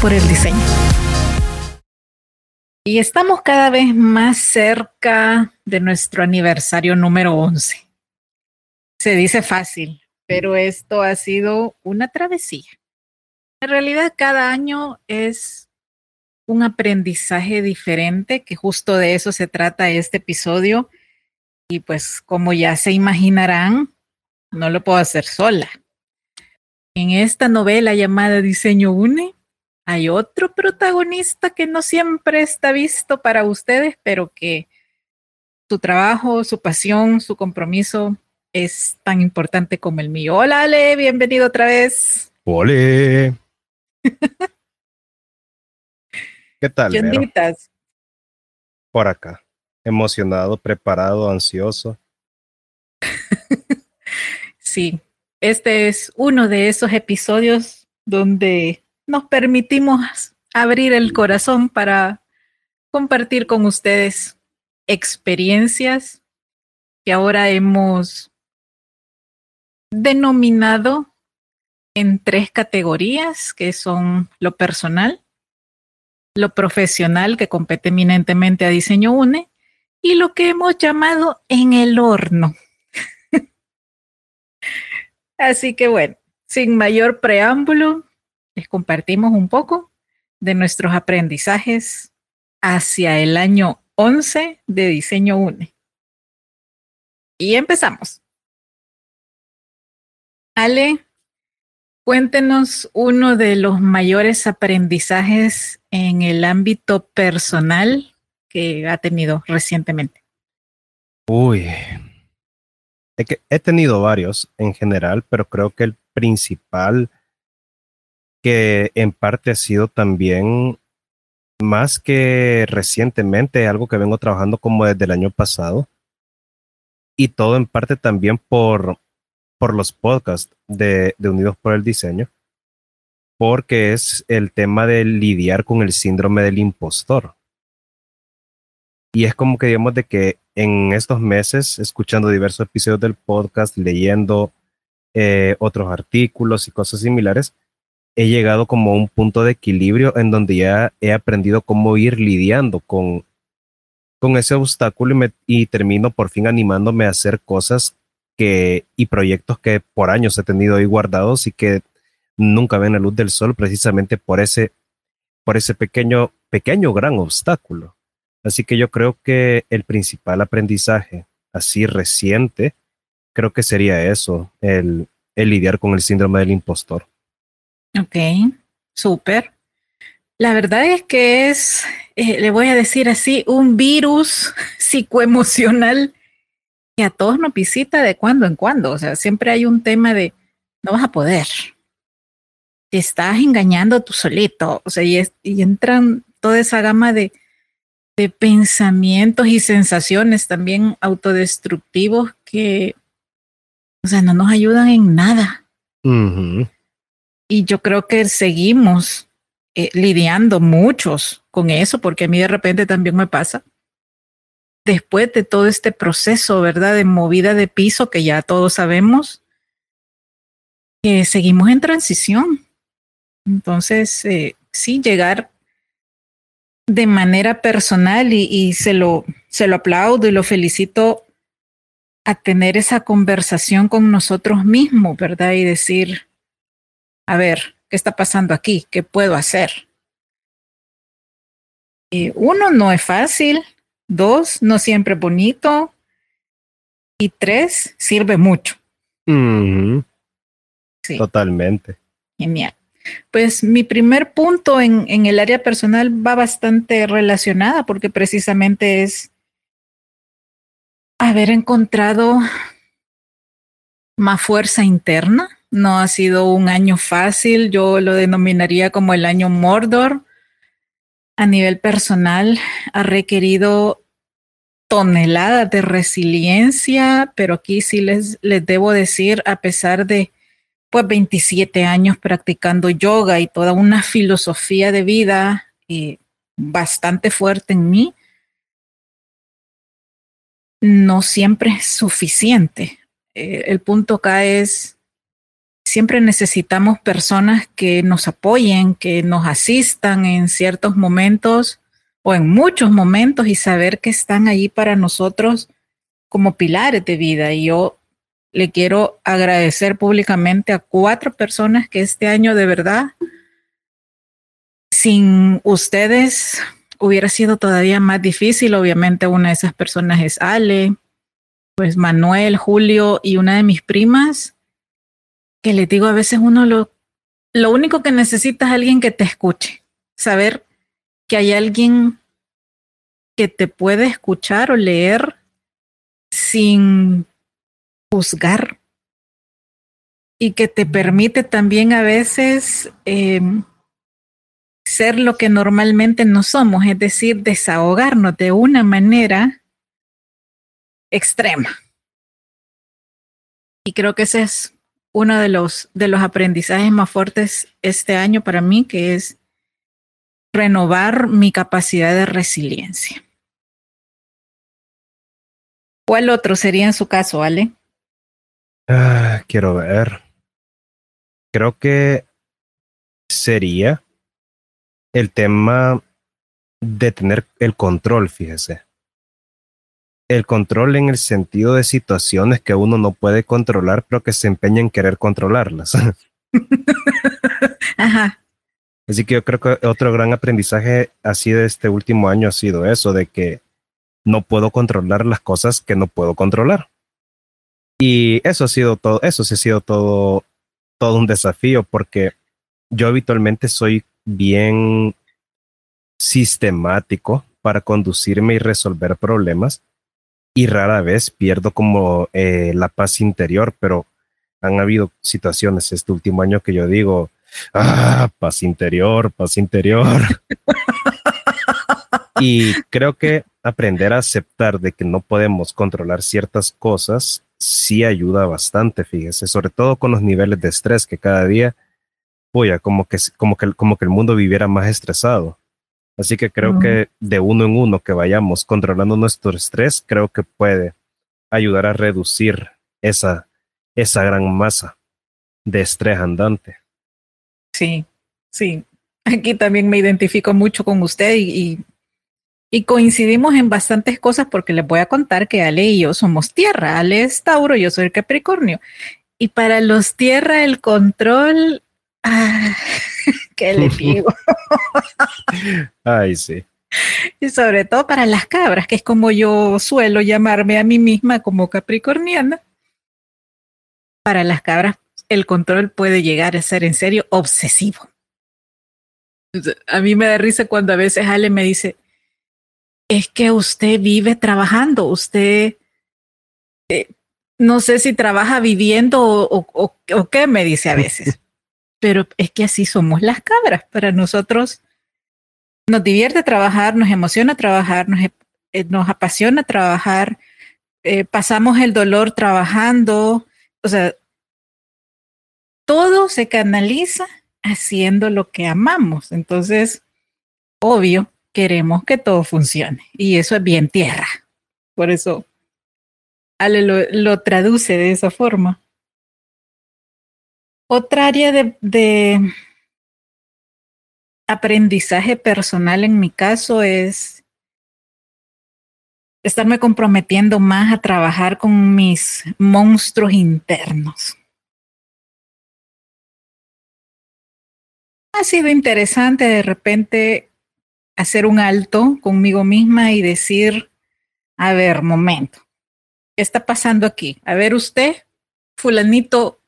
Por el diseño. Y estamos cada vez más cerca de nuestro aniversario número 11. Se dice fácil, pero esto ha sido una travesía. En realidad, cada año es un aprendizaje diferente, que justo de eso se trata este episodio. Y pues como ya se imaginarán, no lo puedo hacer sola. En esta novela llamada Diseño Une, hay otro protagonista que no siempre está visto para ustedes, pero que su trabajo, su pasión, su compromiso es tan importante como el mío. Hola Ale, bienvenido otra vez. Hola. ¿Qué tal? ¿Qué Por acá. Emocionado, preparado, ansioso. sí, este es uno de esos episodios donde nos permitimos abrir el corazón para compartir con ustedes experiencias que ahora hemos denominado en tres categorías, que son lo personal, lo profesional, que compete eminentemente a Diseño UNE, y lo que hemos llamado en el horno. Así que bueno, sin mayor preámbulo, compartimos un poco de nuestros aprendizajes hacia el año 11 de Diseño UNE. Y empezamos. Ale, cuéntenos uno de los mayores aprendizajes en el ámbito personal que ha tenido recientemente. Uy, he tenido varios en general, pero creo que el principal que en parte ha sido también más que recientemente, algo que vengo trabajando como desde el año pasado. Y todo en parte también por, por los podcasts de, Unidos por el Diseño, porque es el tema de lidiar con el síndrome del impostor. Y es como que digamos de que en estos meses, escuchando diversos episodios del podcast, leyendo eh, otros artículos y cosas similares, he llegado como a un punto de equilibrio en donde ya he aprendido cómo ir lidiando con, con ese obstáculo y, me, y termino por fin animándome a hacer cosas que, y proyectos que por años he tenido ahí guardados y que nunca ven la luz del sol precisamente por ese, por ese pequeño, pequeño gran obstáculo. Así que yo creo que el principal aprendizaje así reciente, creo que sería eso, el, el lidiar con el síndrome del impostor. Ok, súper. La verdad es que es, eh, le voy a decir así, un virus psicoemocional que a todos nos visita de cuando en cuando. O sea, siempre hay un tema de no vas a poder. Te estás engañando tú solito. O sea, y, y entran toda esa gama de, de pensamientos y sensaciones también autodestructivos que, o sea, no nos ayudan en nada. Y yo creo que seguimos eh, lidiando muchos con eso, porque a mí de repente también me pasa. Después de todo este proceso, ¿verdad? De movida de piso que ya todos sabemos, que seguimos en transición. Entonces, eh, sí, llegar de manera personal y, y, se, lo, se lo aplaudo y lo felicito a tener esa conversación con nosotros mismos, ¿verdad? Y decir, a ver, ¿qué está pasando aquí? ¿Qué puedo hacer? Eh, uno, no es fácil. Dos, no siempre es bonito. Y tres, sirve mucho. Mm, sí. Totalmente. Genial. Pues mi primer punto en, en, el área personal va bastante relacionada porque precisamente es haber encontrado más fuerza interna. No ha sido un año fácil, yo lo denominaría como el año Mordor. A nivel personal ha requerido toneladas de resiliencia, pero aquí sí les, les debo decir, a pesar de pues 27 años practicando yoga y toda una filosofía de vida eh, bastante fuerte en mí, no siempre es suficiente. Eh, el punto acá es, siempre necesitamos personas que nos apoyen, que nos asistan en ciertos momentos o en muchos momentos y saber que están allí para nosotros como pilares de vida. Y yo le quiero agradecer públicamente a cuatro personas que este año de verdad, sin ustedes, hubiera sido todavía más difícil. Obviamente una de esas personas es Ale, pues Manuel, Julio y una de mis primas, que les digo a veces uno lo, lo único que necesita es alguien que te escuche, saber que hay alguien que te puede escuchar o leer sin juzgar. Y que te permite también a veces eh, ser lo que normalmente no somos, es decir, desahogarnos de una manera extrema. Y creo que ese es uno de los, de los aprendizajes más fuertes este año para mí, que es renovar mi capacidad de resiliencia. ¿Cuál otro sería en su caso, Ale? Ah, quiero ver. Creo que sería el tema de tener el control, fíjese. El control en el sentido de situaciones que uno no puede controlar, pero que se empeña en querer controlarlas. Ajá. Así que yo creo que otro gran aprendizaje así de este último año ha sido eso, de que no puedo controlar las cosas que no puedo controlar. Y eso ha sido todo, eso sí ha sido todo, todo un desafío porque yo habitualmente soy bien sistemático para conducirme y resolver problemas y rara vez pierdo como eh, la paz interior, pero han habido situaciones este último año que yo digo, ah, paz interior, paz interior. y creo que aprender a aceptar de que no podemos controlar ciertas cosas sí ayuda bastante, fíjese, sobre todo con los niveles de estrés que cada día, oye, como que, como que, como que el mundo viviera más estresado. Así que creo que de uno en uno que vayamos controlando nuestro estrés, creo que puede ayudar a reducir esa, esa gran masa de estrés andante. Sí, sí. Aquí también me identifico mucho con usted y, y y coincidimos en bastantes cosas porque les voy a contar que Ale y yo somos tierra. Ale es Tauro, yo soy Capricornio. Y para los tierra el control, ah, ¿qué le digo? Ay, sí. Y sobre todo para las cabras, que es como yo suelo llamarme a mí misma como capricorniana. Para las cabras el control puede llegar a ser en serio obsesivo. A mí me da risa cuando a veces Ale me dice, es que usted vive trabajando, usted eh, no sé si trabaja viviendo o, o, o, qué me dice a veces, pero es que así somos las cabras. Para nosotros nos divierte trabajar, nos emociona trabajar, nos, eh, apasiona trabajar, eh, pasamos el dolor trabajando, o sea, todo se canaliza haciendo lo que amamos. Entonces, obvio queremos que todo funcione. Y eso es bien tierra. Por eso Ale lo, lo traduce de esa forma. Otra área de, aprendizaje personal en mi caso es estarme comprometiendo más a trabajar con mis monstruos internos. Ha sido interesante de repente hacer un alto conmigo misma y decir, a ver, momento, ¿qué está pasando aquí? A ver usted, fulanito,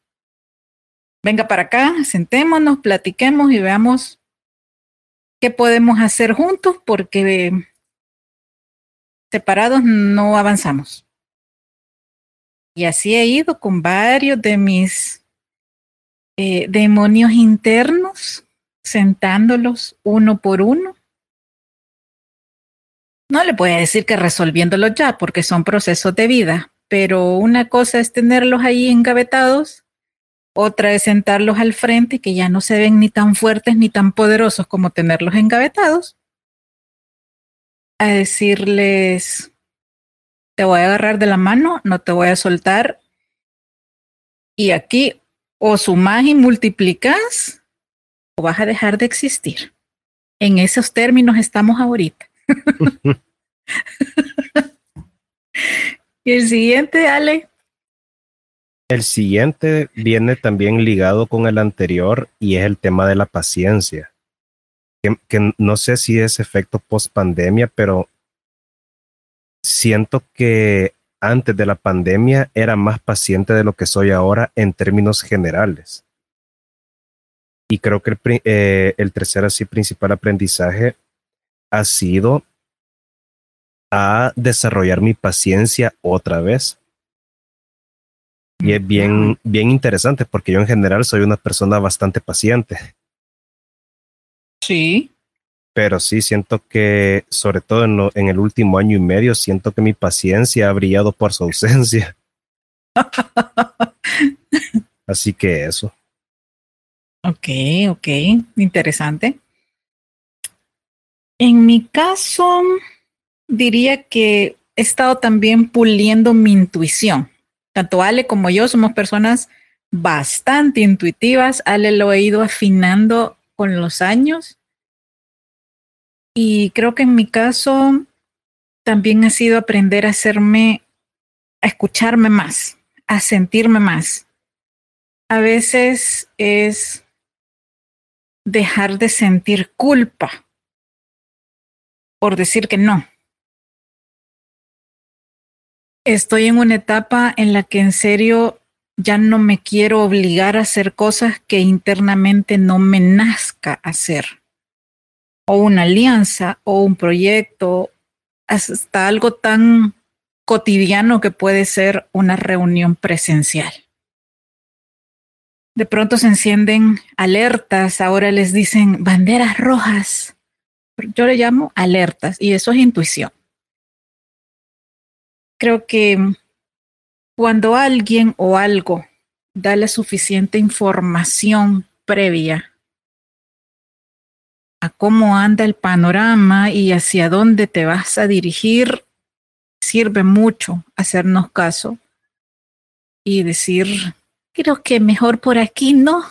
venga para acá, sentémonos, platiquemos y veamos qué podemos hacer juntos porque separados no avanzamos. Y así he ido con varios de mis eh, demonios internos, sentándolos uno por uno. No le puedo decir que resolviéndolos ya, porque son procesos de vida, pero una cosa es tenerlos ahí engavetados otra es sentarlos al frente, que ya no se ven ni tan fuertes ni tan poderosos como tenerlos engavetados. A decirles, te voy a agarrar de la mano, no te voy a soltar. Y aquí o sumás y multiplicas o vas a dejar de existir. En esos términos estamos ahorita. y el siguiente, Ale. El siguiente viene también ligado con el anterior y es el tema de la paciencia. Que, no sé si es efecto post pandemia, pero siento que antes de la pandemia era más paciente de lo que soy ahora en términos generales. Y creo que el, eh, el tercer así principal aprendizaje ha sido a desarrollar mi paciencia otra vez y es bien, bien interesante porque yo en general soy una persona bastante paciente. Sí. Pero sí siento que, sobre todo en, en el último año y medio, siento que mi paciencia ha brillado por su ausencia. Así que eso. Ok, ok, interesante. En mi caso, diría que he estado también puliendo mi intuición tanto Ale como yo somos personas bastante intuitivas. Ale lo he ido afinando con los años. Y creo que en mi caso también ha sido aprender a hacerme, a escucharme más, a sentirme más. A veces es dejar de sentir culpa por decir que no. Estoy en una etapa en la que en serio ya no me quiero obligar a hacer cosas que internamente no me nazca hacer. O una alianza o un proyecto, hasta algo tan cotidiano que puede ser una reunión presencial. De pronto se encienden alertas, ahora les dicen banderas rojas. Yo le llamo alertas y eso es intuición creo que cuando alguien o algo da la suficiente información previa a cómo anda el panorama y hacia dónde te vas a dirigir, sirve mucho hacernos caso y decir, creo que mejor por aquí no,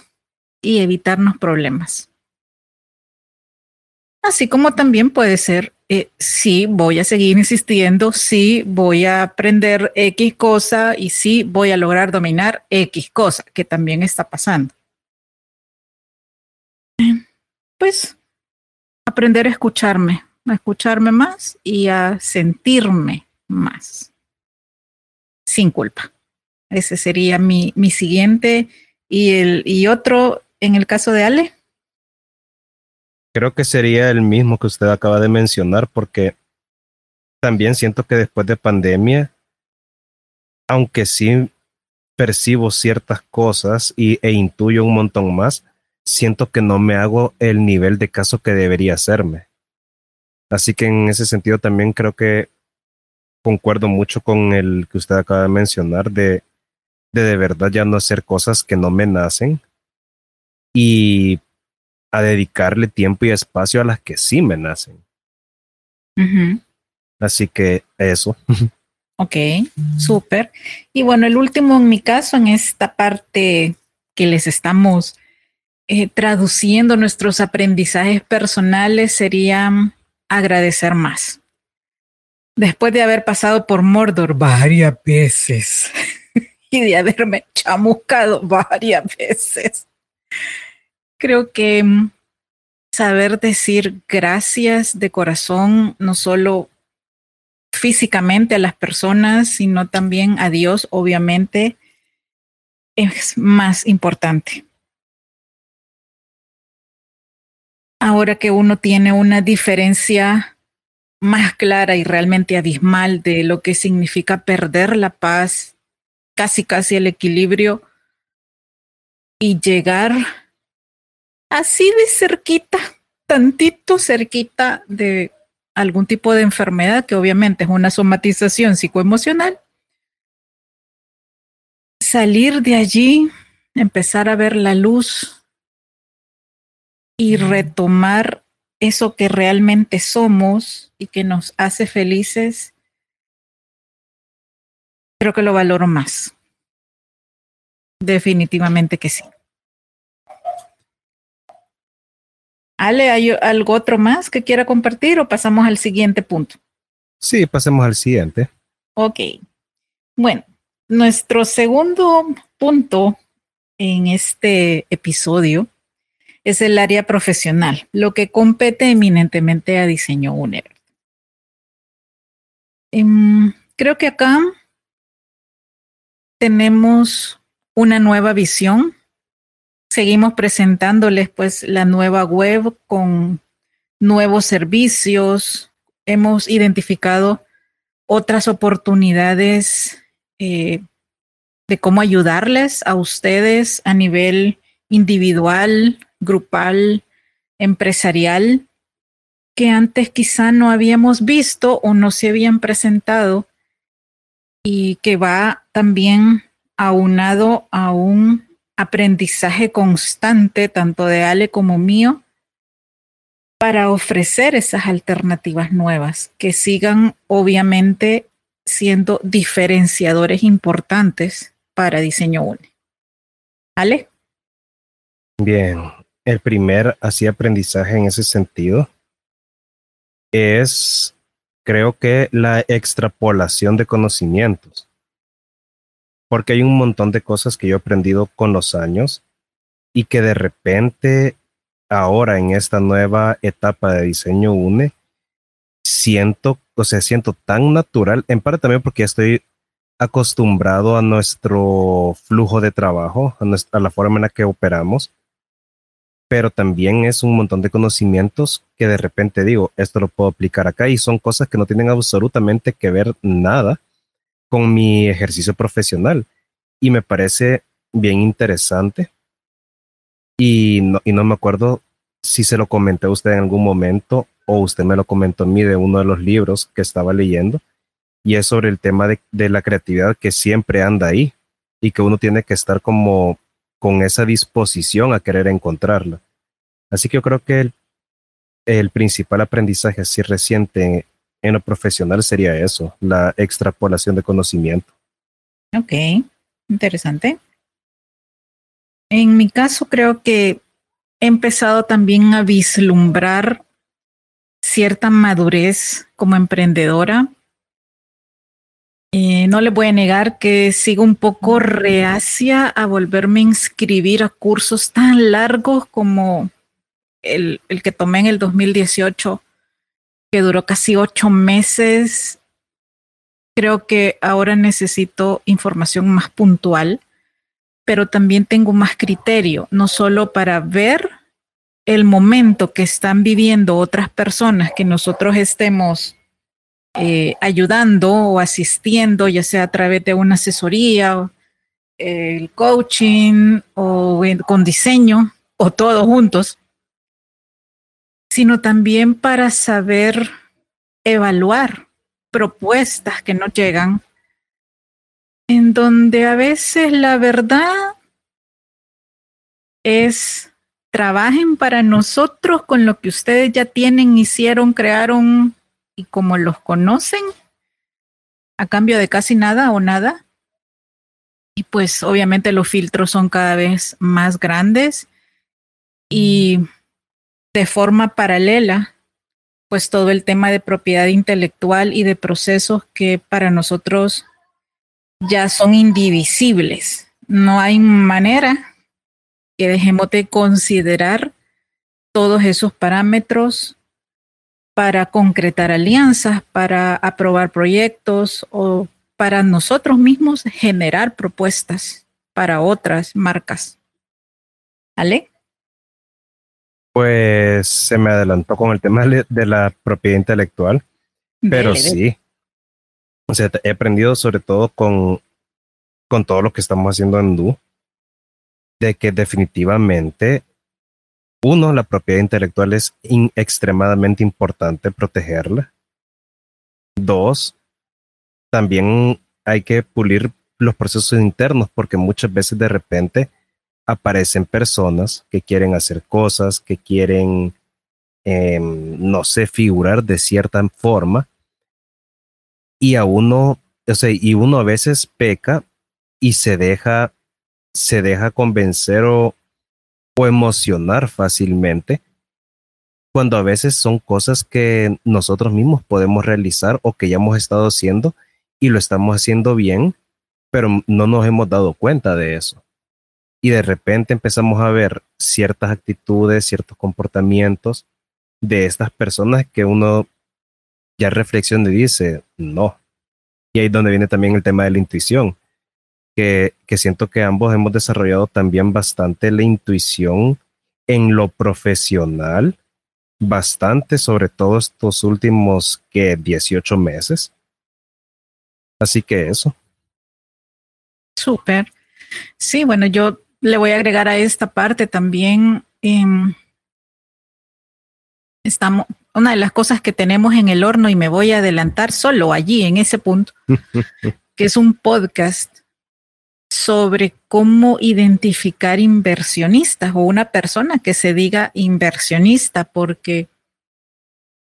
y evitarnos problemas. Así como también puede ser eh, sí voy a seguir insistiendo, sí voy a aprender X cosa y sí voy a lograr dominar X cosa, que también está pasando. Pues aprender a escucharme, a escucharme más y a sentirme más, sin culpa. Ese sería mi, mi siguiente. Y, el, y otro, en el caso de Ale. Creo que sería el mismo que usted acaba de mencionar, porque también siento que después de pandemia, aunque sí percibo ciertas cosas y, e intuyo un montón más, siento que no me hago el nivel de caso que debería hacerme. Así que en ese sentido también creo que concuerdo mucho con el que usted acaba de mencionar de de, de verdad ya no hacer cosas que no me nacen y a dedicarle tiempo y espacio a las que sí me nacen. Así que eso. Ok, súper. Y bueno, el último en mi caso, en esta parte que les estamos eh, traduciendo nuestros aprendizajes personales, sería agradecer más. Después de haber pasado por Mordor varias veces y de haberme chamuscado varias veces, creo que mm, saber decir gracias de corazón, no solo físicamente a las personas, sino también a Dios, obviamente, es más importante. Ahora que uno tiene una diferencia más clara y realmente abismal de lo que significa perder la paz, casi casi el equilibrio y llegar así de cerquita, tantito cerquita de algún tipo de enfermedad que obviamente es una somatización psicoemocional, salir de allí, empezar a ver la luz y retomar eso que realmente somos y que nos hace felices, creo que lo valoro más. Definitivamente que sí. Ale, ¿hay algo otro más que quiera compartir o pasamos al siguiente punto? Sí, pasemos al siguiente. Ok. Bueno, nuestro segundo punto en este episodio es el área profesional, lo que compete eminentemente a diseño UNER. Em, creo que acá tenemos una nueva visión seguimos presentándoles pues la nueva web con nuevos servicios. Hemos identificado otras oportunidades eh, de cómo ayudarles a ustedes a nivel individual, grupal, empresarial, que antes quizá no habíamos visto o no se habían presentado y que va también aunado a un aprendizaje constante, tanto de Ale como mío, para ofrecer esas alternativas nuevas que sigan obviamente siendo diferenciadores importantes para Diseño UNE. Ale. Bien, el primer así aprendizaje en ese sentido es, creo que la extrapolación de conocimientos porque hay un montón de cosas que yo he aprendido con los años y que de repente ahora en esta nueva etapa de diseño UNE siento, o sea, siento tan natural, en parte también porque estoy acostumbrado a nuestro flujo de trabajo, a, la forma en la que operamos, pero también es un montón de conocimientos que de repente digo, esto lo puedo aplicar acá y son cosas que no tienen absolutamente que ver nada con mi ejercicio profesional y me parece bien interesante. Y no, y no me acuerdo si se lo comenté a usted en algún momento o usted me lo comentó a mí de uno de los libros que estaba leyendo y es sobre el tema de, de la creatividad que siempre anda ahí y que uno tiene que estar como con esa disposición a querer encontrarla. Así que yo creo que el, el principal aprendizaje así reciente en lo profesional sería eso, la extrapolación de conocimiento. Ok, interesante. En mi caso creo que he empezado también a vislumbrar cierta madurez como emprendedora. Eh, no le voy a negar que sigo un poco reacia a volverme a inscribir a cursos tan largos como el, el que tomé en el 2018 que duró casi ocho meses. Creo que ahora necesito información más puntual, pero también tengo más criterio, no solo para ver el momento que están viviendo otras personas que nosotros estemos eh, ayudando o asistiendo, ya sea a través de una asesoría, el coaching o con diseño o todos juntos, sino también para saber evaluar propuestas que nos llegan, en donde a veces la verdad es trabajen para nosotros con lo que ustedes ya tienen, hicieron, crearon y como los conocen, a cambio de casi nada o nada. Y pues obviamente los filtros son cada vez más grandes y de forma paralela, pues todo el tema de propiedad intelectual y de procesos que para nosotros ya son indivisibles. No hay manera que dejemos de considerar todos esos parámetros para concretar alianzas, para aprobar proyectos o para nosotros mismos generar propuestas para otras marcas. ¿Ale? Pues se me adelantó con el tema de la propiedad intelectual, pero sí. O sea, he aprendido sobre todo con, con todo lo que estamos haciendo en Du, de que definitivamente uno, la propiedad intelectual es extremadamente importante protegerla. Dos, también hay que pulir los procesos internos porque muchas veces de repente aparecen personas que quieren hacer cosas, que quieren, em, no sé, figurar de cierta forma y a uno, o sea, y uno a veces peca y se deja, se deja convencer o, o emocionar fácilmente, cuando a veces son cosas que nosotros mismos podemos realizar o que ya hemos estado haciendo y lo estamos haciendo bien, pero no nos hemos dado cuenta de eso. Y de repente empezamos a ver ciertas actitudes, ciertos comportamientos de estas personas que uno ya reflexiona y dice, no. Y ahí es donde viene también el tema de la intuición que, siento que ambos hemos desarrollado también bastante la intuición en lo profesional, bastante, sobre todo estos últimos que 18 meses. Así que eso. Súper. Sí, bueno, yo le voy a agregar a esta parte también. Em, estamos, una de las cosas que tenemos en el horno, y me voy a adelantar solo allí, en ese punto, que es un podcast sobre cómo identificar inversionistas o una persona que se diga inversionista, porque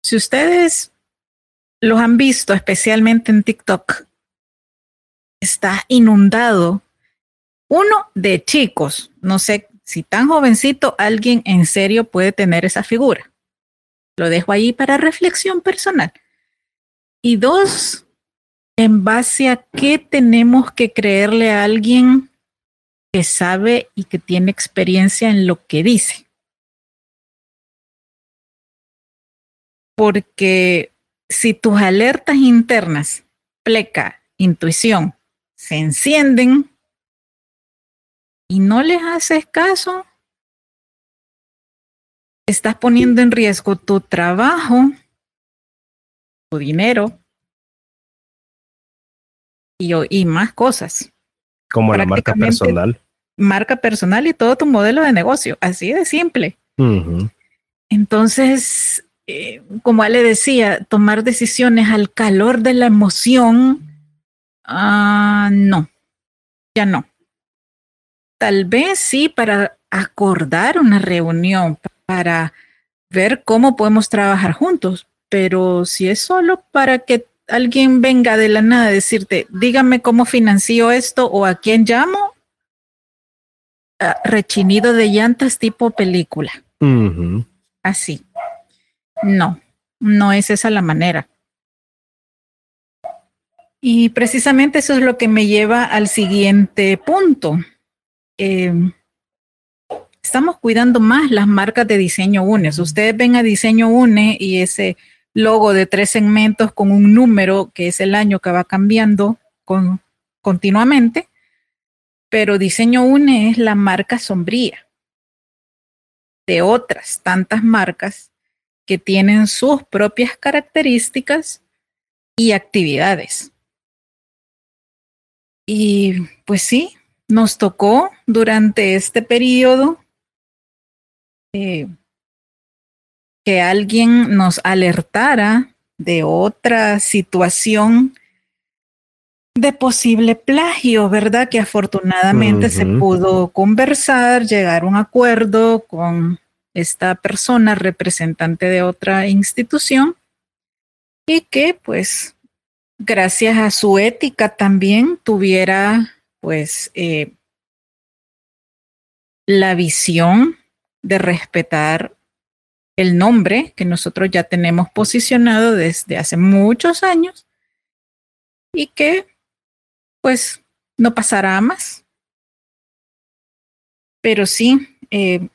si ustedes los han visto, especialmente en TikTok, está inundado uno de chicos. No sé si tan jovencito alguien en serio puede tener esa figura. Lo dejo ahí para reflexión personal. Y dos, en base a qué tenemos que creerle a alguien que sabe y que tiene experiencia en lo que dice. Porque si tus alertas internas, pleca, intuición, se encienden y no les haces caso, estás poniendo en riesgo tu trabajo, tu dinero, y, más cosas. Como la marca personal. Marca personal y todo tu modelo de negocio, así de simple. Entonces, eh, como Ale decía, tomar decisiones al calor de la emoción, ah, no, ya no. Tal vez sí para acordar una reunión, para ver cómo podemos trabajar juntos, pero si es solo para que alguien venga de la nada a decirte, dígame cómo financió esto o a quién llamo, ah, rechinido de llantas tipo película. Así. No, no es esa la manera. Y precisamente eso es lo que me lleva al siguiente punto. Em, estamos cuidando más las marcas de diseño UNE. Ustedes ven a diseño UNE y ese logo de tres segmentos con un número que es el año que va cambiando con, continuamente, pero Diseño UNE es la marca sombría de otras tantas marcas que tienen sus propias características y actividades. Y pues sí, nos tocó durante este periodo eh, que alguien nos alertara de otra situación de posible plagio, ¿verdad? Que afortunadamente se pudo conversar, llegar a un acuerdo con esta persona representante de otra institución y que pues gracias a su ética también tuviera pues eh, la visión de respetar el nombre que nosotros ya tenemos posicionado desde hace muchos años y que pues no pasará más. Pero sí, eh,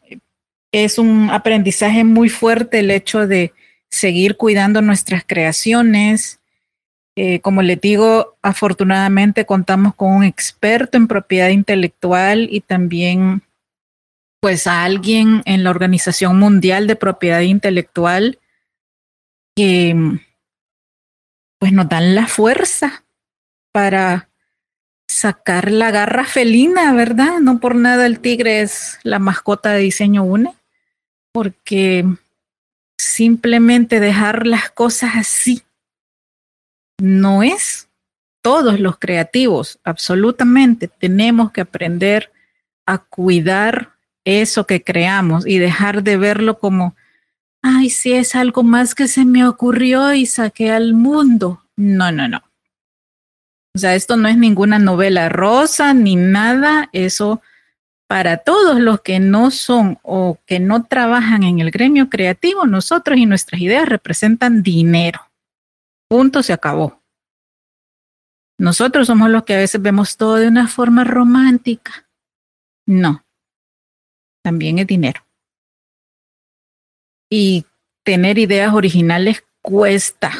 es un aprendizaje muy fuerte el hecho de seguir cuidando nuestras creaciones. Eh, como les digo, afortunadamente contamos con un experto en propiedad intelectual y también pues a alguien en la Organización Mundial de Propiedad Intelectual que pues nos dan la fuerza para sacar la garra felina, ¿verdad? No por nada el tigre es la mascota de diseño UNE, porque simplemente dejar las cosas así no es. Todos los creativos, absolutamente, tenemos que aprender a cuidar eso que creamos y dejar de verlo como, ay, si es algo más que se me ocurrió y saqué al mundo. No, no, no. O sea, esto no es ninguna novela rosa ni nada. Eso para todos los que no son o que no trabajan en el gremio creativo, nosotros y nuestras ideas representan dinero. Punto, se acabó. Nosotros somos los que a veces vemos todo de una forma romántica. No, también es dinero. Y tener ideas originales cuesta.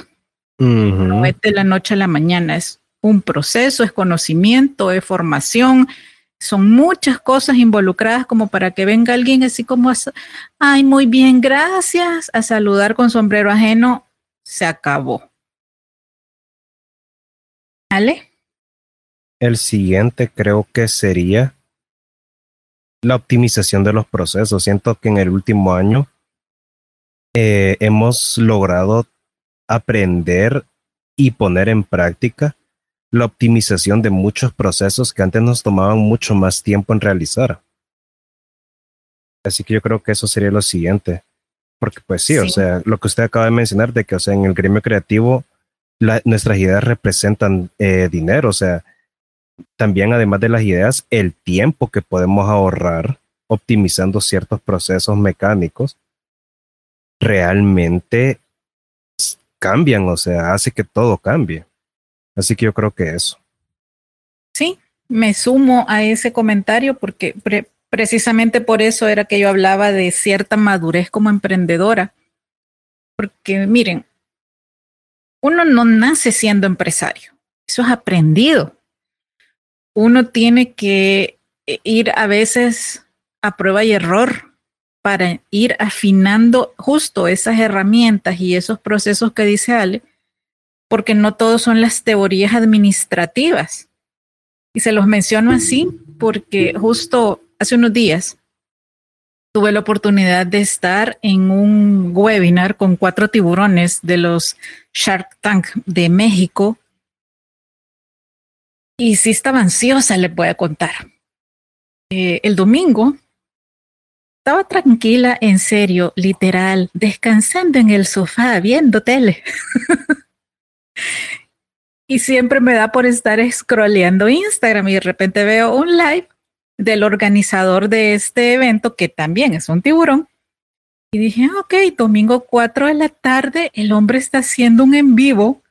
No es de la noche a la mañana, es un proceso, es conocimiento, es formación, son muchas cosas involucradas como para que venga alguien así como, ay, muy bien, gracias, a saludar con sombrero ajeno, se acabó. ¿Vale? El siguiente creo que sería la optimización de los procesos. Siento que en el último año eh, hemos logrado aprender y poner en práctica la optimización de muchos procesos que antes nos tomaban mucho más tiempo en realizar. Así que yo creo que eso sería lo siguiente. Porque pues sí, o sea, lo que usted acaba de mencionar de que, o sea, en el gremio creativo nuestras ideas representan eh, dinero, o sea, también además de las ideas, el tiempo que podemos ahorrar optimizando ciertos procesos mecánicos realmente cambian, o sea, hace que todo cambie. Así que yo creo que eso. Sí, me sumo a ese comentario porque precisamente por eso era que yo hablaba de cierta madurez como emprendedora. Porque miren, uno no nace siendo empresario, eso es aprendido uno tiene que eh, ir a veces a prueba y error para ir afinando justo esas herramientas y esos procesos que dice Ale, porque no todos son las teorías administrativas. Y se los menciono así porque justo hace unos días tuve la oportunidad de estar en un webinar con cuatro tiburones de los Shark Tank de México y sí estaba ansiosa, le voy a contar. Eh, el domingo estaba tranquila, en serio, literal, descansando en el sofá, viendo tele. y siempre me da por estar scrolleando Instagram y de repente veo un live del organizador de este evento, que también es un tiburón. Y dije, ok, domingo 4 de la tarde, el hombre está haciendo un en vivo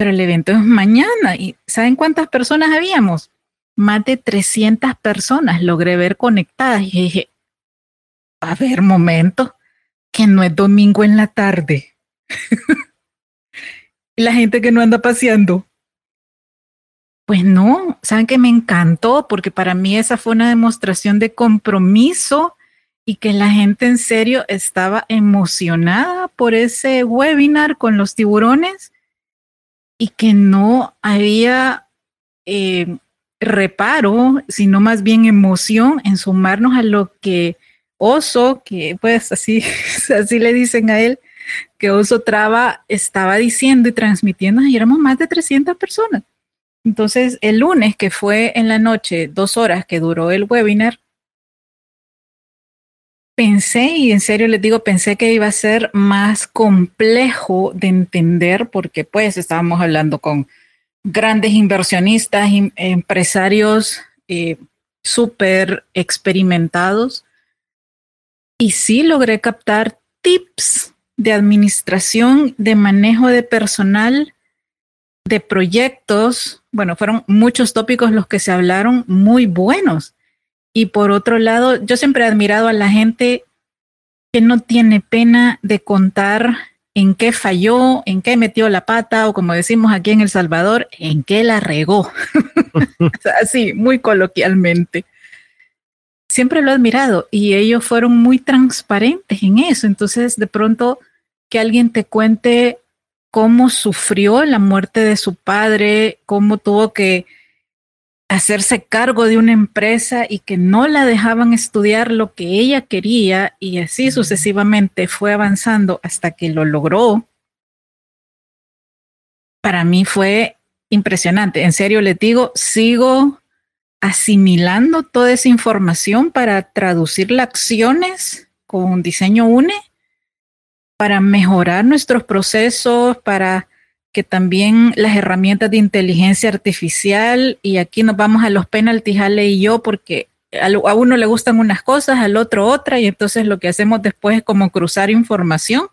pero el evento es mañana. ¿Y saben cuántas personas habíamos? Más de 300 personas logré ver conectadas. Y dije, a ver, momento, que no es domingo en la tarde. la gente que no anda paseando. Pues no, saben que me encantó porque para mí esa fue una demostración de compromiso y que la gente en serio estaba emocionada por ese webinar con los tiburones y que no había eh, reparo, sino más bien emoción en sumarnos a lo que Oso, que pues así, así le dicen a él, que Oso Traba estaba diciendo y transmitiendo, y éramos más de 300 personas. Entonces, el lunes, que fue en la noche, dos horas que duró el webinar, pensé, y en serio les digo, pensé que iba a ser más complejo de entender porque pues estábamos hablando con grandes inversionistas, empresarios eh, súper experimentados. Y sí logré captar tips de administración, de manejo de personal, de proyectos. Bueno, fueron muchos tópicos los que se hablaron muy buenos. Y por otro lado, yo siempre he admirado a la gente que no tiene pena de contar en qué falló, en qué metió la pata o como decimos aquí en El Salvador, en qué la regó. Así, muy coloquialmente. Siempre lo he admirado y ellos fueron muy transparentes en eso. Entonces, de pronto, que alguien te cuente cómo sufrió la muerte de su padre, cómo tuvo que hacerse cargo de una empresa y que no la dejaban estudiar lo que ella quería y así sucesivamente fue avanzando hasta que lo logró, para mí fue impresionante. En serio, les digo, sigo asimilando toda esa información para traducirla a acciones con diseño UNE, para mejorar nuestros procesos, para que también las herramientas de inteligencia artificial, y aquí nos vamos a los penalties, Ale y yo, porque a uno le gustan unas cosas, al otro otra, y entonces lo que hacemos después es como cruzar información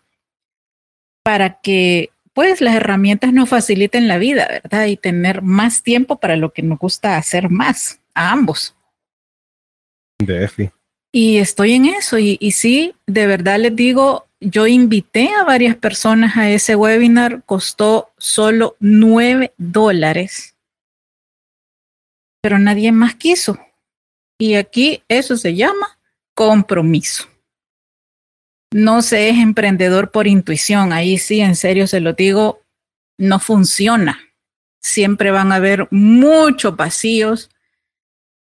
para que pues las herramientas nos faciliten la vida, ¿verdad? Y tener más tiempo para lo que nos gusta hacer más, a ambos. De Y estoy en eso, y, y sí, de verdad les digo, yo invité a varias personas a ese webinar, costó solo nueve dólares, pero nadie más quiso. Y aquí eso se llama compromiso. No se es emprendedor por intuición, ahí sí, en serio se lo digo, no funciona. Siempre van a haber muchos vacíos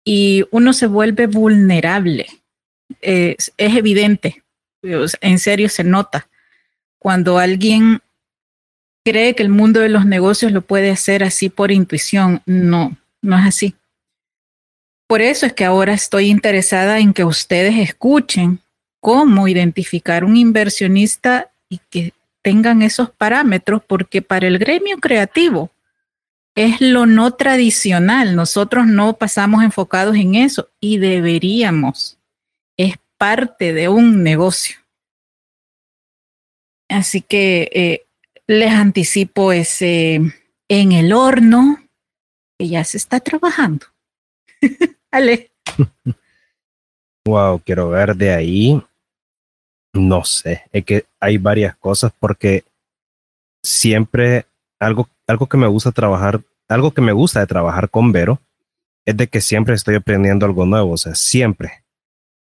y uno se vuelve vulnerable. es evidente en serio se nota. Cuando alguien cree que el mundo de los negocios lo puede hacer así por intuición, no, no es así. Por eso es que ahora estoy interesada en que ustedes escuchen cómo identificar un inversionista y que tengan esos parámetros, porque para el gremio creativo es lo no tradicional. Nosotros no pasamos enfocados en eso y deberíamos. Parte de un negocio. Así que eh, les anticipo ese en el horno que ya se está trabajando. Ale. wow, quiero ver de ahí. No sé, es que hay varias cosas porque siempre algo, algo que me gusta trabajar, algo que me gusta de trabajar con Vero es de que siempre estoy aprendiendo algo nuevo, o sea, siempre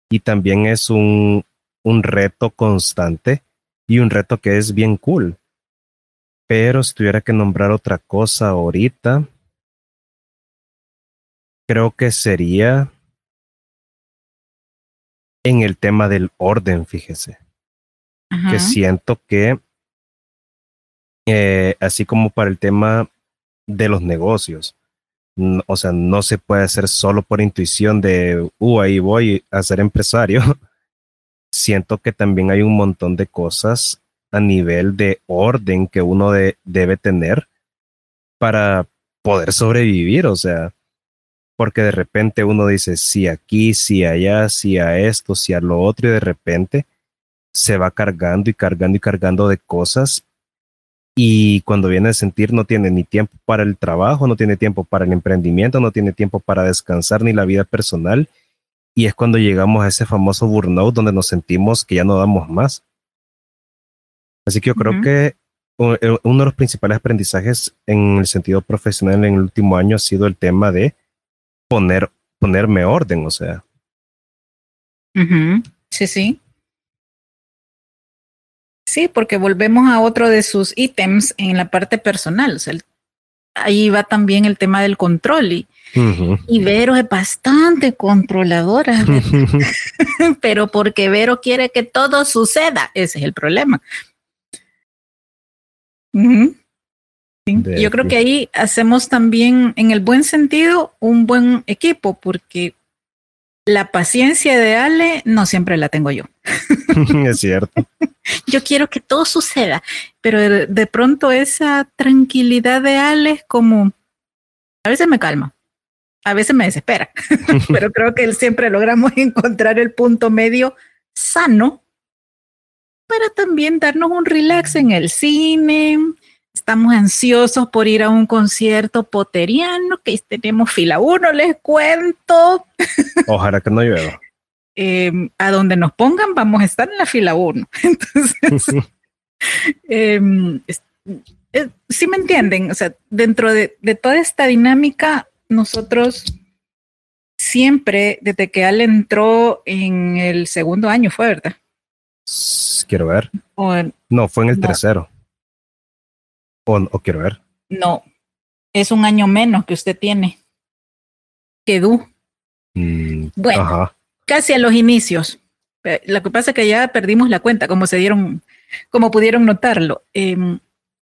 y también es un, un reto constante y un reto que es bien cool. Pero si tuviera que nombrar otra cosa ahorita, creo que sería en el tema del orden, fíjese. Que siento que, eh, así como para el tema de los negocios, o sea, no se puede hacer solo por intuición de, uh, ahí voy a ser empresario. Siento que también hay un montón de cosas a nivel de orden que uno debe tener para poder sobrevivir, o sea, porque de repente uno dice, si aquí, si allá, si a esto, si a lo otro, y de repente se va cargando y cargando y cargando de cosas y cuando viene a sentir no tiene ni tiempo para el trabajo, no tiene tiempo para el emprendimiento, no tiene tiempo para descansar ni la vida personal. Y es cuando llegamos a ese famoso burnout donde nos sentimos que ya no damos más. Así que yo creo que eh, uno de los principales aprendizajes en el sentido profesional en el último año ha sido el tema de poner, ponerme orden, o sea. Sí, sí. Sí, porque volvemos a otro de sus ítems en la parte personal. O sea, ahí va también el tema del control. Y, Vero es bastante controladora, pero porque Vero quiere que todo suceda, ese es el problema. Yo creo que ahí hacemos también, en el buen sentido, un buen equipo, porque la paciencia de Ale no siempre la tengo yo. es cierto. yo quiero que todo suceda, pero de, pronto esa tranquilidad de Ale es como, a veces me calma, a veces me desespera, pero creo que siempre logramos encontrar el punto medio sano para también darnos un relax en el cine, Estamos ansiosos por ir a un concierto poteriano, que tenemos fila uno, les cuento. Ojalá que no llueva. Em, a donde nos pongan, vamos a estar en la fila uno. Entonces, em, eh, sí me entienden, o sea, dentro de, de, toda esta dinámica, nosotros siempre, desde que Al entró en el segundo año, fue verdad. Quiero ver. no, fue en el tercero. O, quiero ver. No, es un año menos que usted tiene que Du. Mm, bueno, casi a los inicios. Lo que pasa es que ya perdimos la cuenta, como se dieron, como pudieron notarlo. Em,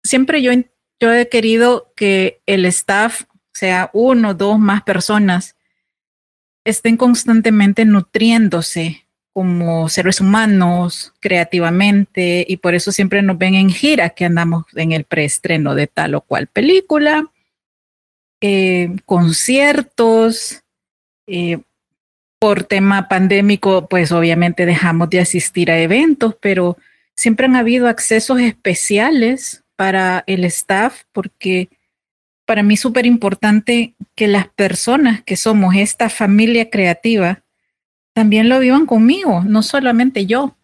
siempre yo, yo he querido que el staff, sea uno, dos más personas, estén constantemente nutriéndose como seres humanos, creativamente, y por eso siempre nos ven en gira, que andamos en el preestreno de tal o cual película, eh, conciertos, eh, por tema pandémico, pues obviamente dejamos de asistir a eventos, pero siempre han habido accesos especiales para el staff, porque para mí es súper importante que las personas que somos esta familia creativa, también lo vivan conmigo, no solamente yo.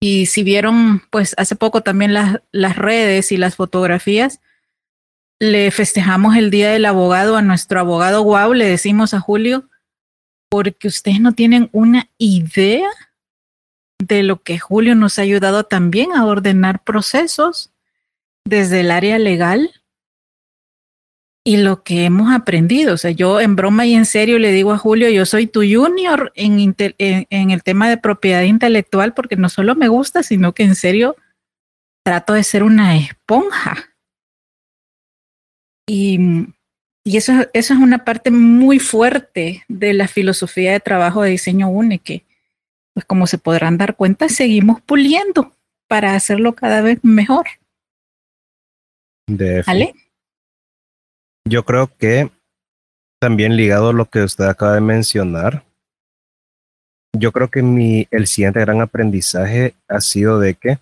Y si vieron, pues hace poco también las, las redes y las fotografías, le festejamos el Día del Abogado a nuestro abogado Guau, le decimos a Julio, porque ustedes no tienen una idea de lo que Julio nos ha ayudado también a ordenar procesos desde el área legal y lo que hemos aprendido. O sea, yo en broma y en serio le digo a Julio, yo soy tu junior en, en, el tema de propiedad intelectual porque no solo me gusta, sino que en serio trato de ser una esponja. Y, y eso, eso es una parte muy fuerte de la filosofía de trabajo de diseño UNE, que pues como se podrán dar cuenta, seguimos puliendo para hacerlo cada vez mejor. ¿Vale? Yo creo que también ligado a lo que usted acaba de mencionar, yo creo que mi, el siguiente gran aprendizaje ha sido de que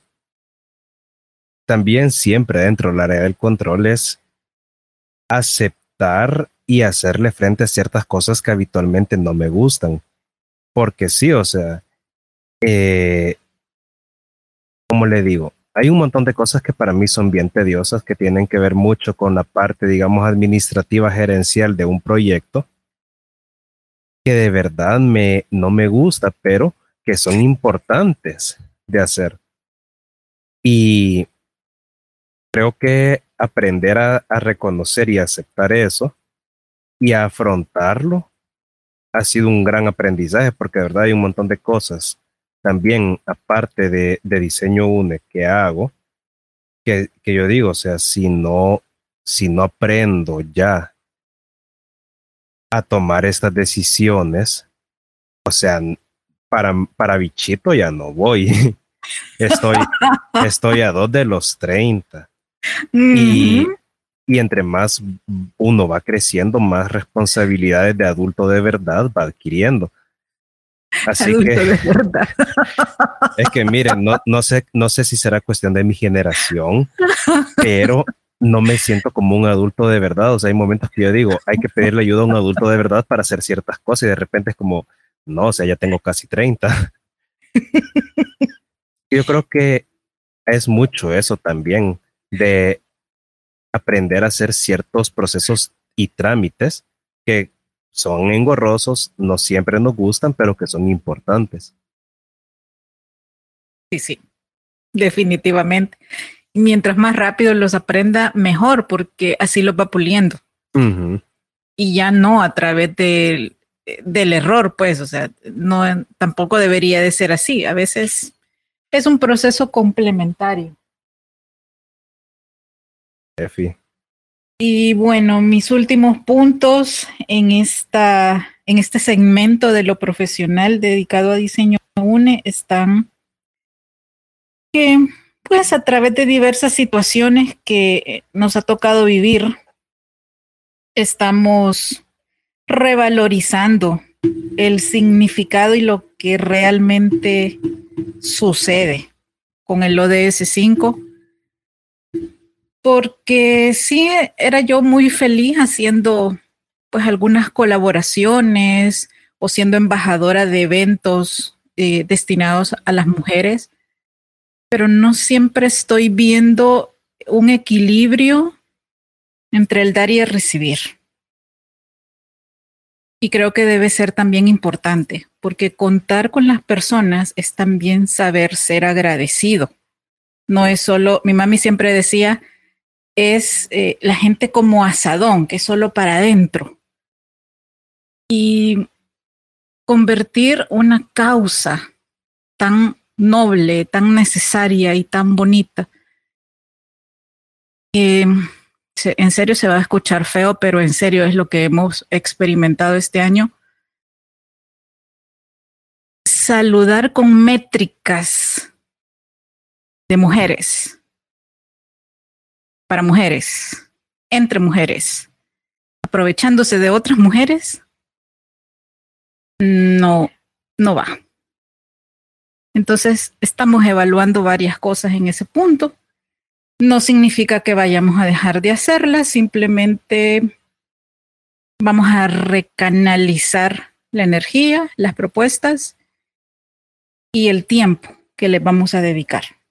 también siempre dentro del área del control es aceptar y hacerle frente a ciertas cosas que habitualmente no me gustan. Porque sí, o sea, eh, como le digo, hay un montón de cosas que para mí son bien tediosas, que tienen que ver mucho con la parte, digamos, administrativa gerencial de un proyecto, que de verdad me, no me gusta, pero que son importantes de hacer. Y creo que aprender a, a reconocer y aceptar eso y a afrontarlo ha sido un gran aprendizaje, porque de verdad hay un montón de cosas también, aparte de, diseño UNE que hago, que, que, yo digo, o sea, si no, si no aprendo ya a tomar estas decisiones, o sea, para, para bichito ya no voy. Estoy, estoy a dos de los 30. y, y entre más uno va creciendo, más responsabilidades de adulto de verdad va adquiriendo. Así que es que miren, no, no, sé, no sé si será cuestión de mi generación, pero no me siento como un adulto de verdad. O sea, hay momentos que yo digo, hay que pedirle ayuda a un adulto de verdad para hacer ciertas cosas y de repente es como, no, o sea, ya tengo casi 30. yo creo que es mucho eso también de aprender a hacer ciertos procesos y trámites que son engorrosos, no siempre nos gustan, pero que son importantes. Sí, sí, definitivamente. Mientras más rápido los aprenda, mejor, porque así los va puliendo. Y ya no a través del, del error, pues, o sea, no tampoco debería de ser así. A veces es un proceso complementario. Efi. Y bueno, mis últimos puntos en, esta, en este segmento de lo profesional dedicado a diseño UNE están que pues a través de diversas situaciones que nos ha tocado vivir, estamos revalorizando el significado y lo que realmente sucede con el ODS 5. Porque sí, era yo muy feliz haciendo pues algunas colaboraciones o siendo embajadora de eventos eh, destinados a las mujeres, pero no siempre estoy viendo un equilibrio entre el dar y el recibir. Y creo que debe ser también importante, porque contar con las personas es también saber ser agradecido. No es solo, mi mami siempre decía, es eh, la gente como asadón, que es solo para adentro. Y convertir una causa tan noble, tan necesaria y tan bonita, que en serio se va a escuchar feo, pero en serio es lo que hemos experimentado este año. Saludar con métricas de mujeres, para mujeres, entre mujeres, aprovechándose de otras mujeres, no, no va. Entonces, estamos evaluando varias cosas en ese punto no significa que vayamos a dejar de hacerla, simplemente vamos a recanalizar la energía, las propuestas y el tiempo que le vamos a dedicar.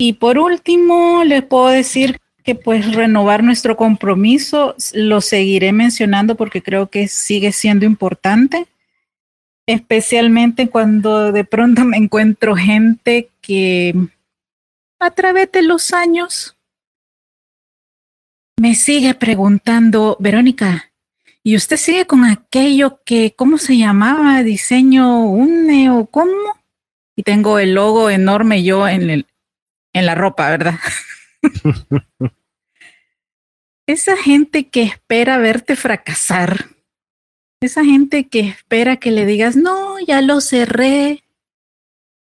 Y por último, les puedo decir que pues renovar nuestro compromiso, lo seguiré mencionando porque creo que sigue siendo importante, especialmente cuando de pronto me encuentro gente que a través de los años me sigue preguntando, Verónica, ¿y usted sigue con aquello que, ¿cómo se llamaba? Diseño UNE o cómo? Y tengo el logo enorme yo en, el, en la ropa, ¿verdad? esa gente que espera verte fracasar, esa gente que espera que le digas, no, ya lo cerré.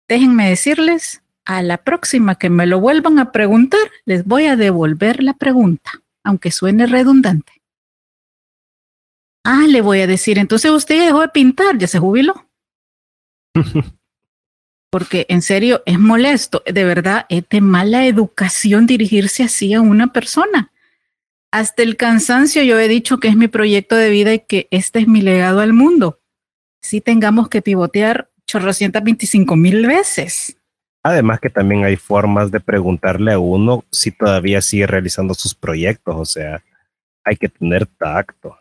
Déjenme decirles a la próxima que me lo vuelvan a preguntar, les voy a devolver la pregunta, aunque suene redundante. Ah, le voy a decir, entonces usted dejó de pintar, ya se jubiló. Porque en serio es molesto, de verdad es de mala educación dirigirse así a una persona. Hasta el cansancio yo he dicho que es mi proyecto de vida y que este es mi legado al mundo. Si tengamos que pivotear 825 mil veces. Además que también hay formas de preguntarle a uno si todavía sigue realizando sus proyectos, o sea, hay que tener tacto.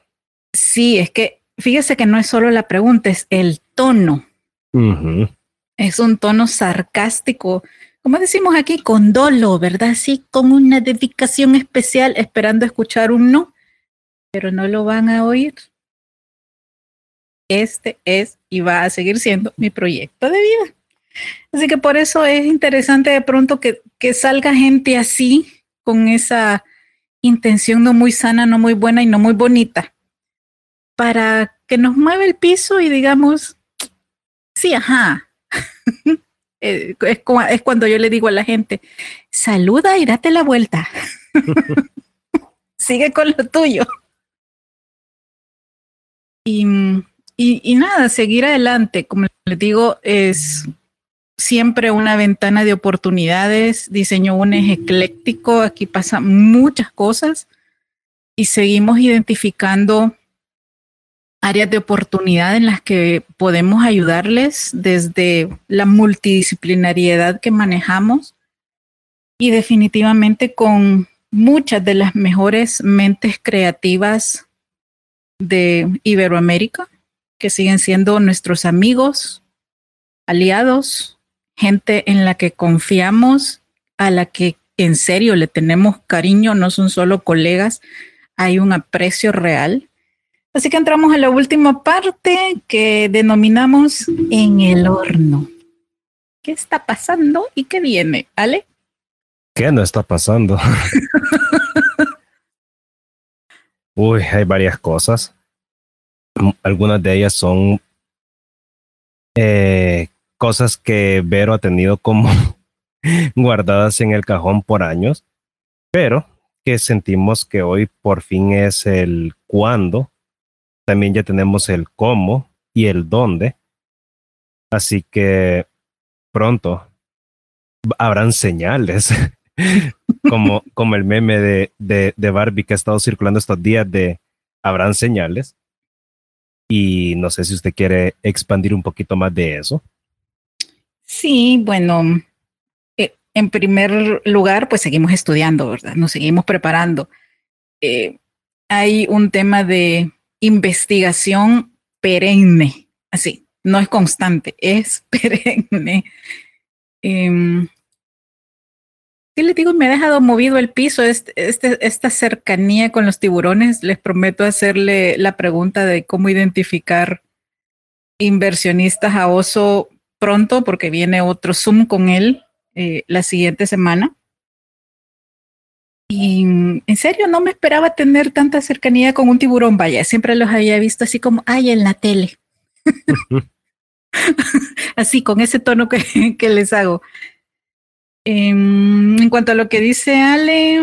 Sí, es que fíjese que no es solo la pregunta, es el tono. Es un tono sarcástico, como decimos aquí, con dolo, ¿verdad? Sí, con una dedicación especial, esperando escuchar un no, pero no lo van a oír. Este es y va a seguir siendo mi proyecto de vida. Así que por eso es interesante de pronto que, salga gente así, con esa intención no muy sana, no muy buena y no muy bonita, para que nos mueva el piso y digamos, sí, ajá. Eh, es, es, cuando yo le digo a la gente, saluda y date la vuelta. Sigue con lo tuyo. Y, y, y, nada, seguir adelante, como les digo, es siempre una ventana de oportunidades. Diseño un eje ecléctico, aquí pasan muchas cosas y seguimos identificando áreas de oportunidad en las que podemos ayudarles desde la multidisciplinariedad que manejamos y definitivamente con muchas de las mejores mentes creativas de Iberoamérica, que siguen siendo nuestros amigos, aliados, gente en la que confiamos, a la que en serio le tenemos cariño, no son solo colegas, hay un aprecio real. Así que entramos a la última parte que denominamos en el horno. ¿Qué está pasando y qué viene, Ale? ¿Qué no está pasando? Uy, hay varias cosas. Algunas de ellas son eh, cosas que Vero ha tenido como guardadas en el cajón por años, pero que sentimos que hoy por fin es el cuándo. También ya tenemos el cómo y el dónde. Así que pronto habrán señales, como, como el meme de, de, Barbie que ha estado circulando estos días de habrán señales. Y no sé si usted quiere expandir un poquito más de eso. Sí, bueno, eh, en primer lugar, pues seguimos estudiando, ¿verdad? Nos seguimos preparando. Eh, hay un tema de investigación perenne, así, no es constante, es perenne. Eh, ¿Qué les digo? Me ha dejado movido el piso este, este, esta cercanía con los tiburones. Les prometo hacerle la pregunta de cómo identificar inversionistas a oso pronto, porque viene otro Zoom con él eh, la siguiente semana. Y en serio, no me esperaba tener tanta cercanía con un tiburón. Vaya, siempre los había visto así como, ay, en la tele. así, con ese tono que, les hago. Em, en cuanto a lo que dice Ale,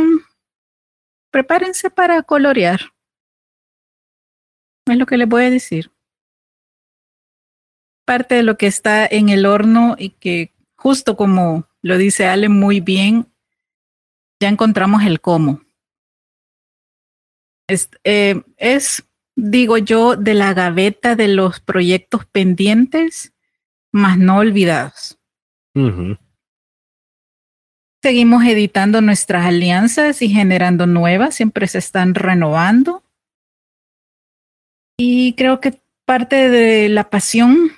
prepárense para colorear. Es lo que les voy a decir. Parte de lo que está en el horno y que justo como lo dice Ale muy bien, ya encontramos el cómo. Es, eh, es, digo yo, de la gaveta de los proyectos pendientes, más no olvidados. Seguimos editando nuestras alianzas y generando nuevas, siempre se están renovando. Y creo que parte de la pasión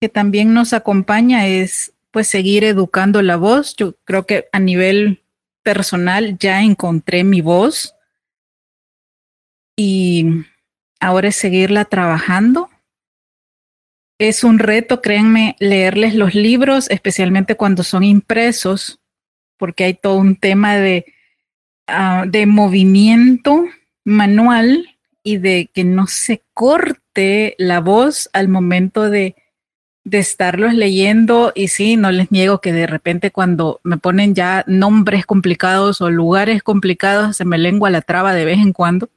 que también nos acompaña es pues seguir educando la voz. Yo creo que a nivel personal ya encontré mi voz y ahora es seguirla trabajando. Es un reto, créanme, leerles los libros, especialmente cuando son impresos, porque hay todo un tema de, uh, de movimiento manual y de que no se corte la voz al momento de, de estarlos leyendo. Y sí, no les niego que de repente cuando me ponen ya nombres complicados o lugares complicados, se me lengua la traba de vez en cuando.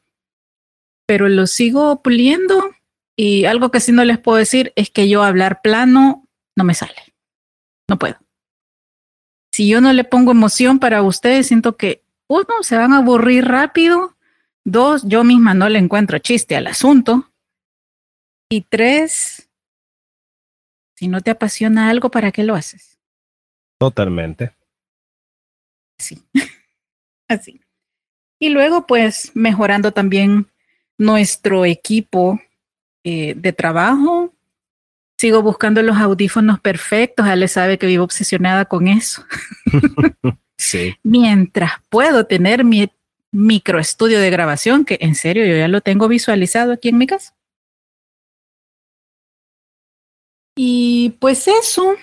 Pero lo sigo puliendo y algo que sí no les puedo decir es que yo hablar plano no me sale. No puedo si yo no le pongo emoción para ustedes, siento que uno, se van a aburrir rápido, dos, yo misma no le encuentro chiste al asunto, y tres, si no te apasiona algo, ¿para qué lo haces? Totalmente. Sí, así. Y luego, pues, mejorando también nuestro equipo eh, de trabajo, Sigo buscando los audífonos perfectos. Ale sabe que vivo obsesionada con eso. sí. Mientras puedo tener mi microestudio de grabación, que en serio yo ya lo tengo visualizado aquí en mi casa. Y pues eso,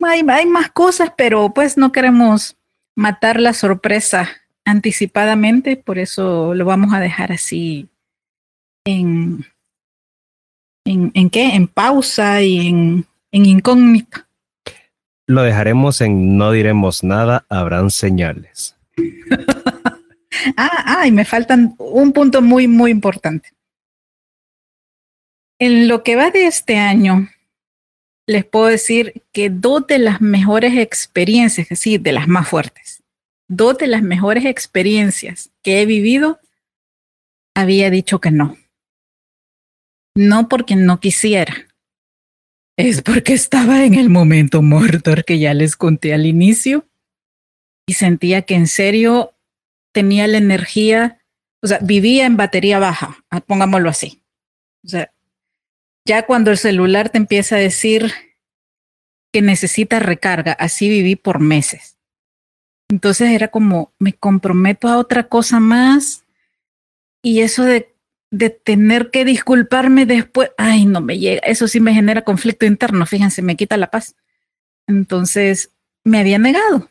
hay, hay más cosas, pero pues no queremos matar la sorpresa anticipadamente, por eso lo vamos a dejar así en, ¿En, qué? En pausa y en, en incógnita. Lo dejaremos en no diremos nada, habrán señales. ah, ah, y me faltan un punto muy, muy importante. En lo que va de este año, les puedo decir que dos de las mejores experiencias, es decir, de las más fuertes, dos de las mejores experiencias que he vivido, había dicho que no no porque no quisiera, es porque estaba en el momento Mordor que ya les conté al inicio y sentía que en serio tenía la energía, o sea, vivía en batería baja, ah, pongámoslo así. O sea, ya cuando el celular te empieza a decir que necesita recarga, así viví por meses. Entonces era como, me comprometo a otra cosa más y eso de de tener que disculparme después, ay, no me llega, eso sí me genera conflicto interno, fíjense, me quita la paz. Entonces, me había negado.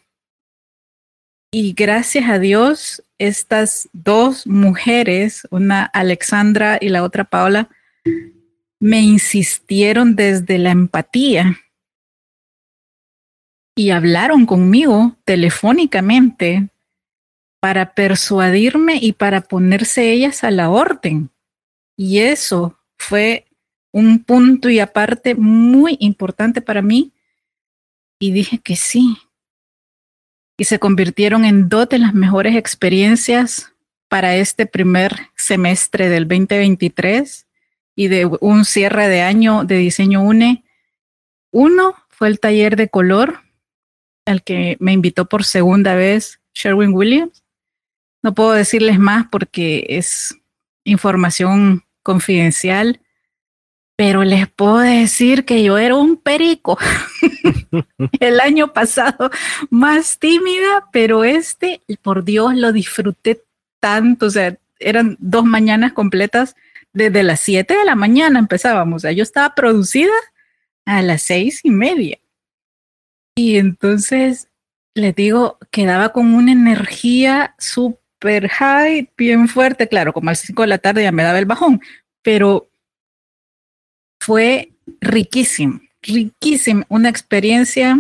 Y gracias a Dios, estas dos mujeres, una Alexandra y la otra Paola, me insistieron desde la empatía y hablaron conmigo telefónicamente para persuadirme y para ponerse ellas a la orden. Y eso fue un punto y aparte muy importante para mí. Y dije que sí. Y se convirtieron en dos de las mejores experiencias para este primer semestre del 2023 y de un cierre de año de diseño UNE. Uno fue el taller de color al que me invitó por segunda vez Sherwin Williams. No puedo decirles más porque es información confidencial, pero les puedo decir que yo era un perico. El año pasado más tímida, pero este, por Dios, lo disfruté tanto. O sea, eran dos mañanas completas. Desde las siete de la mañana empezábamos. O yo estaba producida a las seis y media. Y entonces, les digo, quedaba con una energía súper high, bien fuerte. Claro, como a las 5 de la tarde ya me daba el bajón, pero fue riquísimo, riquísimo. Una experiencia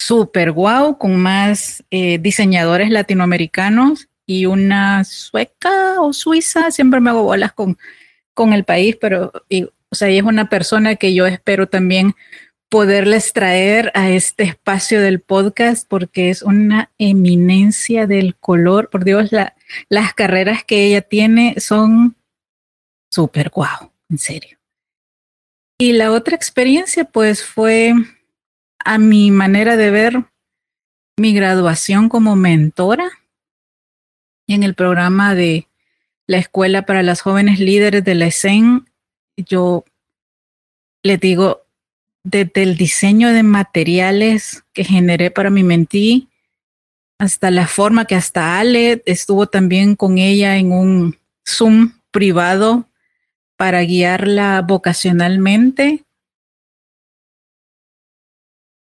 súper guau con más eh, diseñadores latinoamericanos y una sueca o suiza. Siempre me hago bolas con, con el país, pero o sea, es una persona que yo espero también poderles traer a este espacio del podcast porque es una eminencia del color. Por Dios, las carreras que ella tiene son súper guau, en serio. Y la otra experiencia, pues, fue a mi manera de ver mi graduación como mentora en el programa de la Escuela para las Jóvenes Líderes de la ESEN. Yo le digo, desde el diseño de materiales que generé para mi mentí, hasta la forma que hasta Ale estuvo también con ella en un Zoom privado para guiarla vocacionalmente.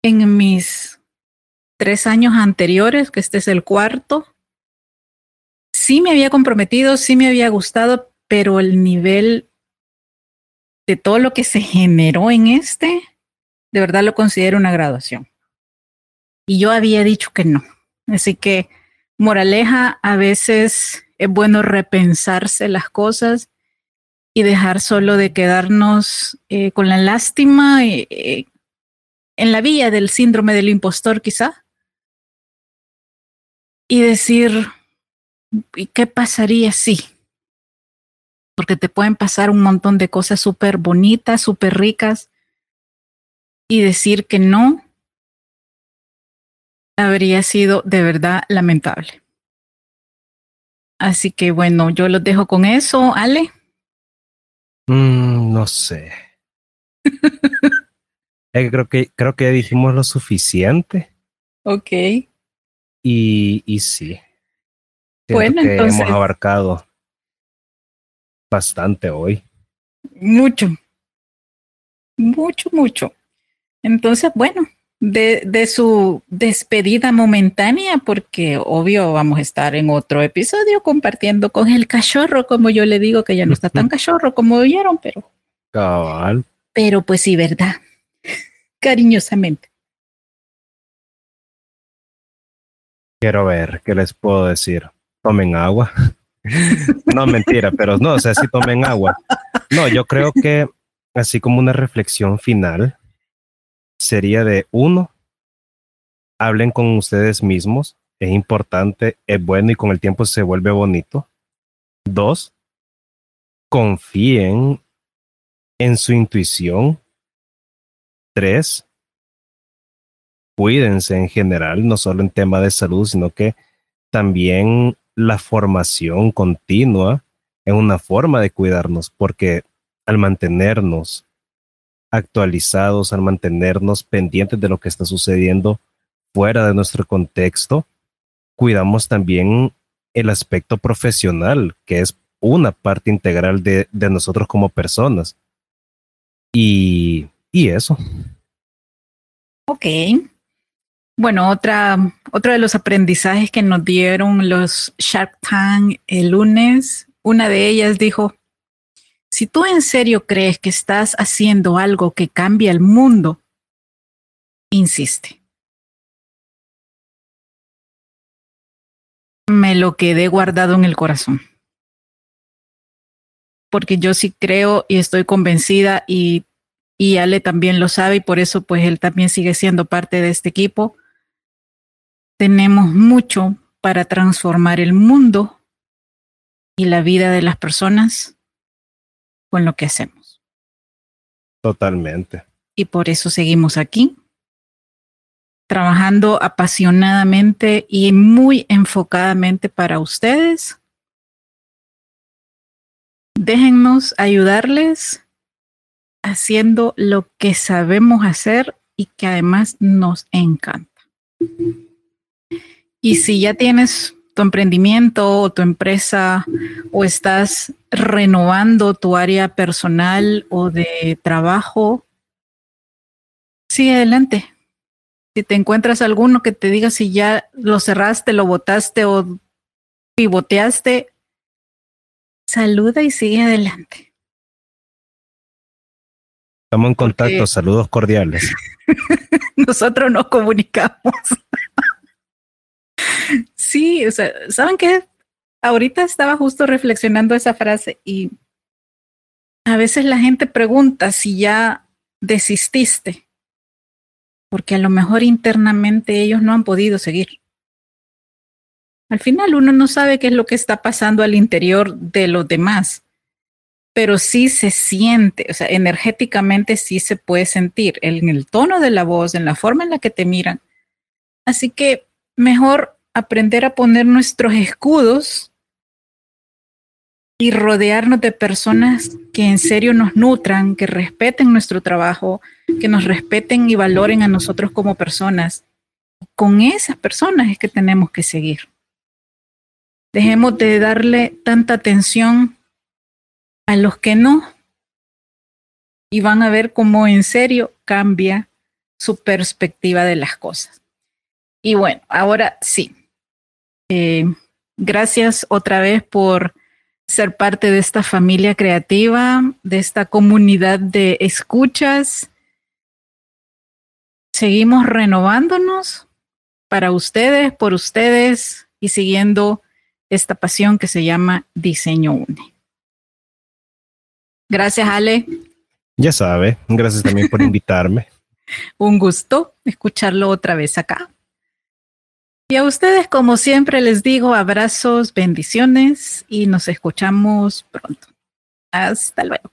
En mis tres años anteriores, que este es el cuarto, sí me había comprometido, sí me había gustado, pero el nivel de todo lo que se generó en este de verdad lo considero una graduación. Y yo había dicho que no. Así que, moraleja, a veces es bueno repensarse las cosas y dejar solo de quedarnos eh, con la lástima eh, en la vía del síndrome del impostor quizá. Y decir, ¿y qué pasaría si? Porque te pueden pasar un montón de cosas súper bonitas, súper ricas, y decir que no habría sido de verdad lamentable. Así que bueno, yo los dejo con eso, Ale. Mm, no sé. creo que creo que dijimos lo suficiente. Ok. Y, y sí. Bueno, entonces. Hemos abarcado bastante hoy. Mucho. Mucho, mucho. Entonces, bueno, de, de, su despedida momentánea, porque obvio vamos a estar en otro episodio compartiendo con el cachorro, como yo le digo, que ya no está tan cachorro como oyeron, pero. Cabal. Pero pues sí, verdad. Cariñosamente. Quiero ver, ¿qué les puedo decir? Tomen agua. no, mentira, pero no, o sea, sí tomen agua. No, yo creo que así como una reflexión final, sería de uno, hablen con ustedes mismos, es importante, es bueno y con el tiempo se vuelve bonito. Dos, confíen en su intuición. Tres, cuídense en general, no solo en tema de salud, sino que también la formación continua es una forma de cuidarnos, porque al mantenernos actualizados, al mantenernos pendientes de lo que está sucediendo fuera de nuestro contexto, cuidamos también el aspecto profesional, que es una parte integral de, de nosotros como personas. Y, y eso. Ok. Bueno, otra, otro de los aprendizajes que nos dieron los Shark Tank el lunes, una de ellas dijo, si tú en serio crees que estás haciendo algo que cambia el mundo, insiste. Me lo quedé guardado en el corazón. Porque yo sí creo y estoy convencida y, y Ale también lo sabe y por eso pues él también sigue siendo parte de este equipo tenemos mucho para transformar el mundo y la vida de las personas con lo que hacemos. Totalmente. Y por eso seguimos aquí, trabajando apasionadamente y muy enfocadamente para ustedes. Déjennos ayudarles haciendo lo que sabemos hacer y que además nos encanta. Y si ya tienes tu emprendimiento o tu empresa o estás renovando tu área personal o de trabajo, sigue adelante. Si te encuentras alguno que te diga si ya lo cerraste, lo botaste o pivoteaste, saluda y sigue adelante. Estamos en contacto, saludos cordiales. Nosotros nos comunicamos. Sí, o sea, ¿saben qué? Ahorita estaba justo reflexionando esa frase y a veces la gente pregunta si ya desististe, porque a lo mejor internamente ellos no han podido seguir. Al final uno no sabe qué es lo que está pasando al interior de los demás, pero sí se siente, o sea, energéticamente sí se puede sentir en el tono de la voz, en la forma en la que te miran. Así que mejor aprender a poner nuestros escudos y rodearnos de personas que en serio nos nutran, que respeten nuestro trabajo, que nos respeten y valoren a nosotros como personas. Con esas personas es que tenemos que seguir. Dejemos de darle tanta atención a los que no y van a ver cómo en serio cambia su perspectiva de las cosas. Y bueno, ahora sí, eh, gracias otra vez por ser parte de esta familia creativa, de esta comunidad de escuchas. Seguimos renovándonos para ustedes, por ustedes y siguiendo esta pasión que se llama Diseño Une. Gracias, Ale. Ya sabe, gracias también por invitarme. Un gusto escucharlo otra vez acá. Y a ustedes, como siempre, les digo abrazos, bendiciones y nos escuchamos pronto. Hasta luego.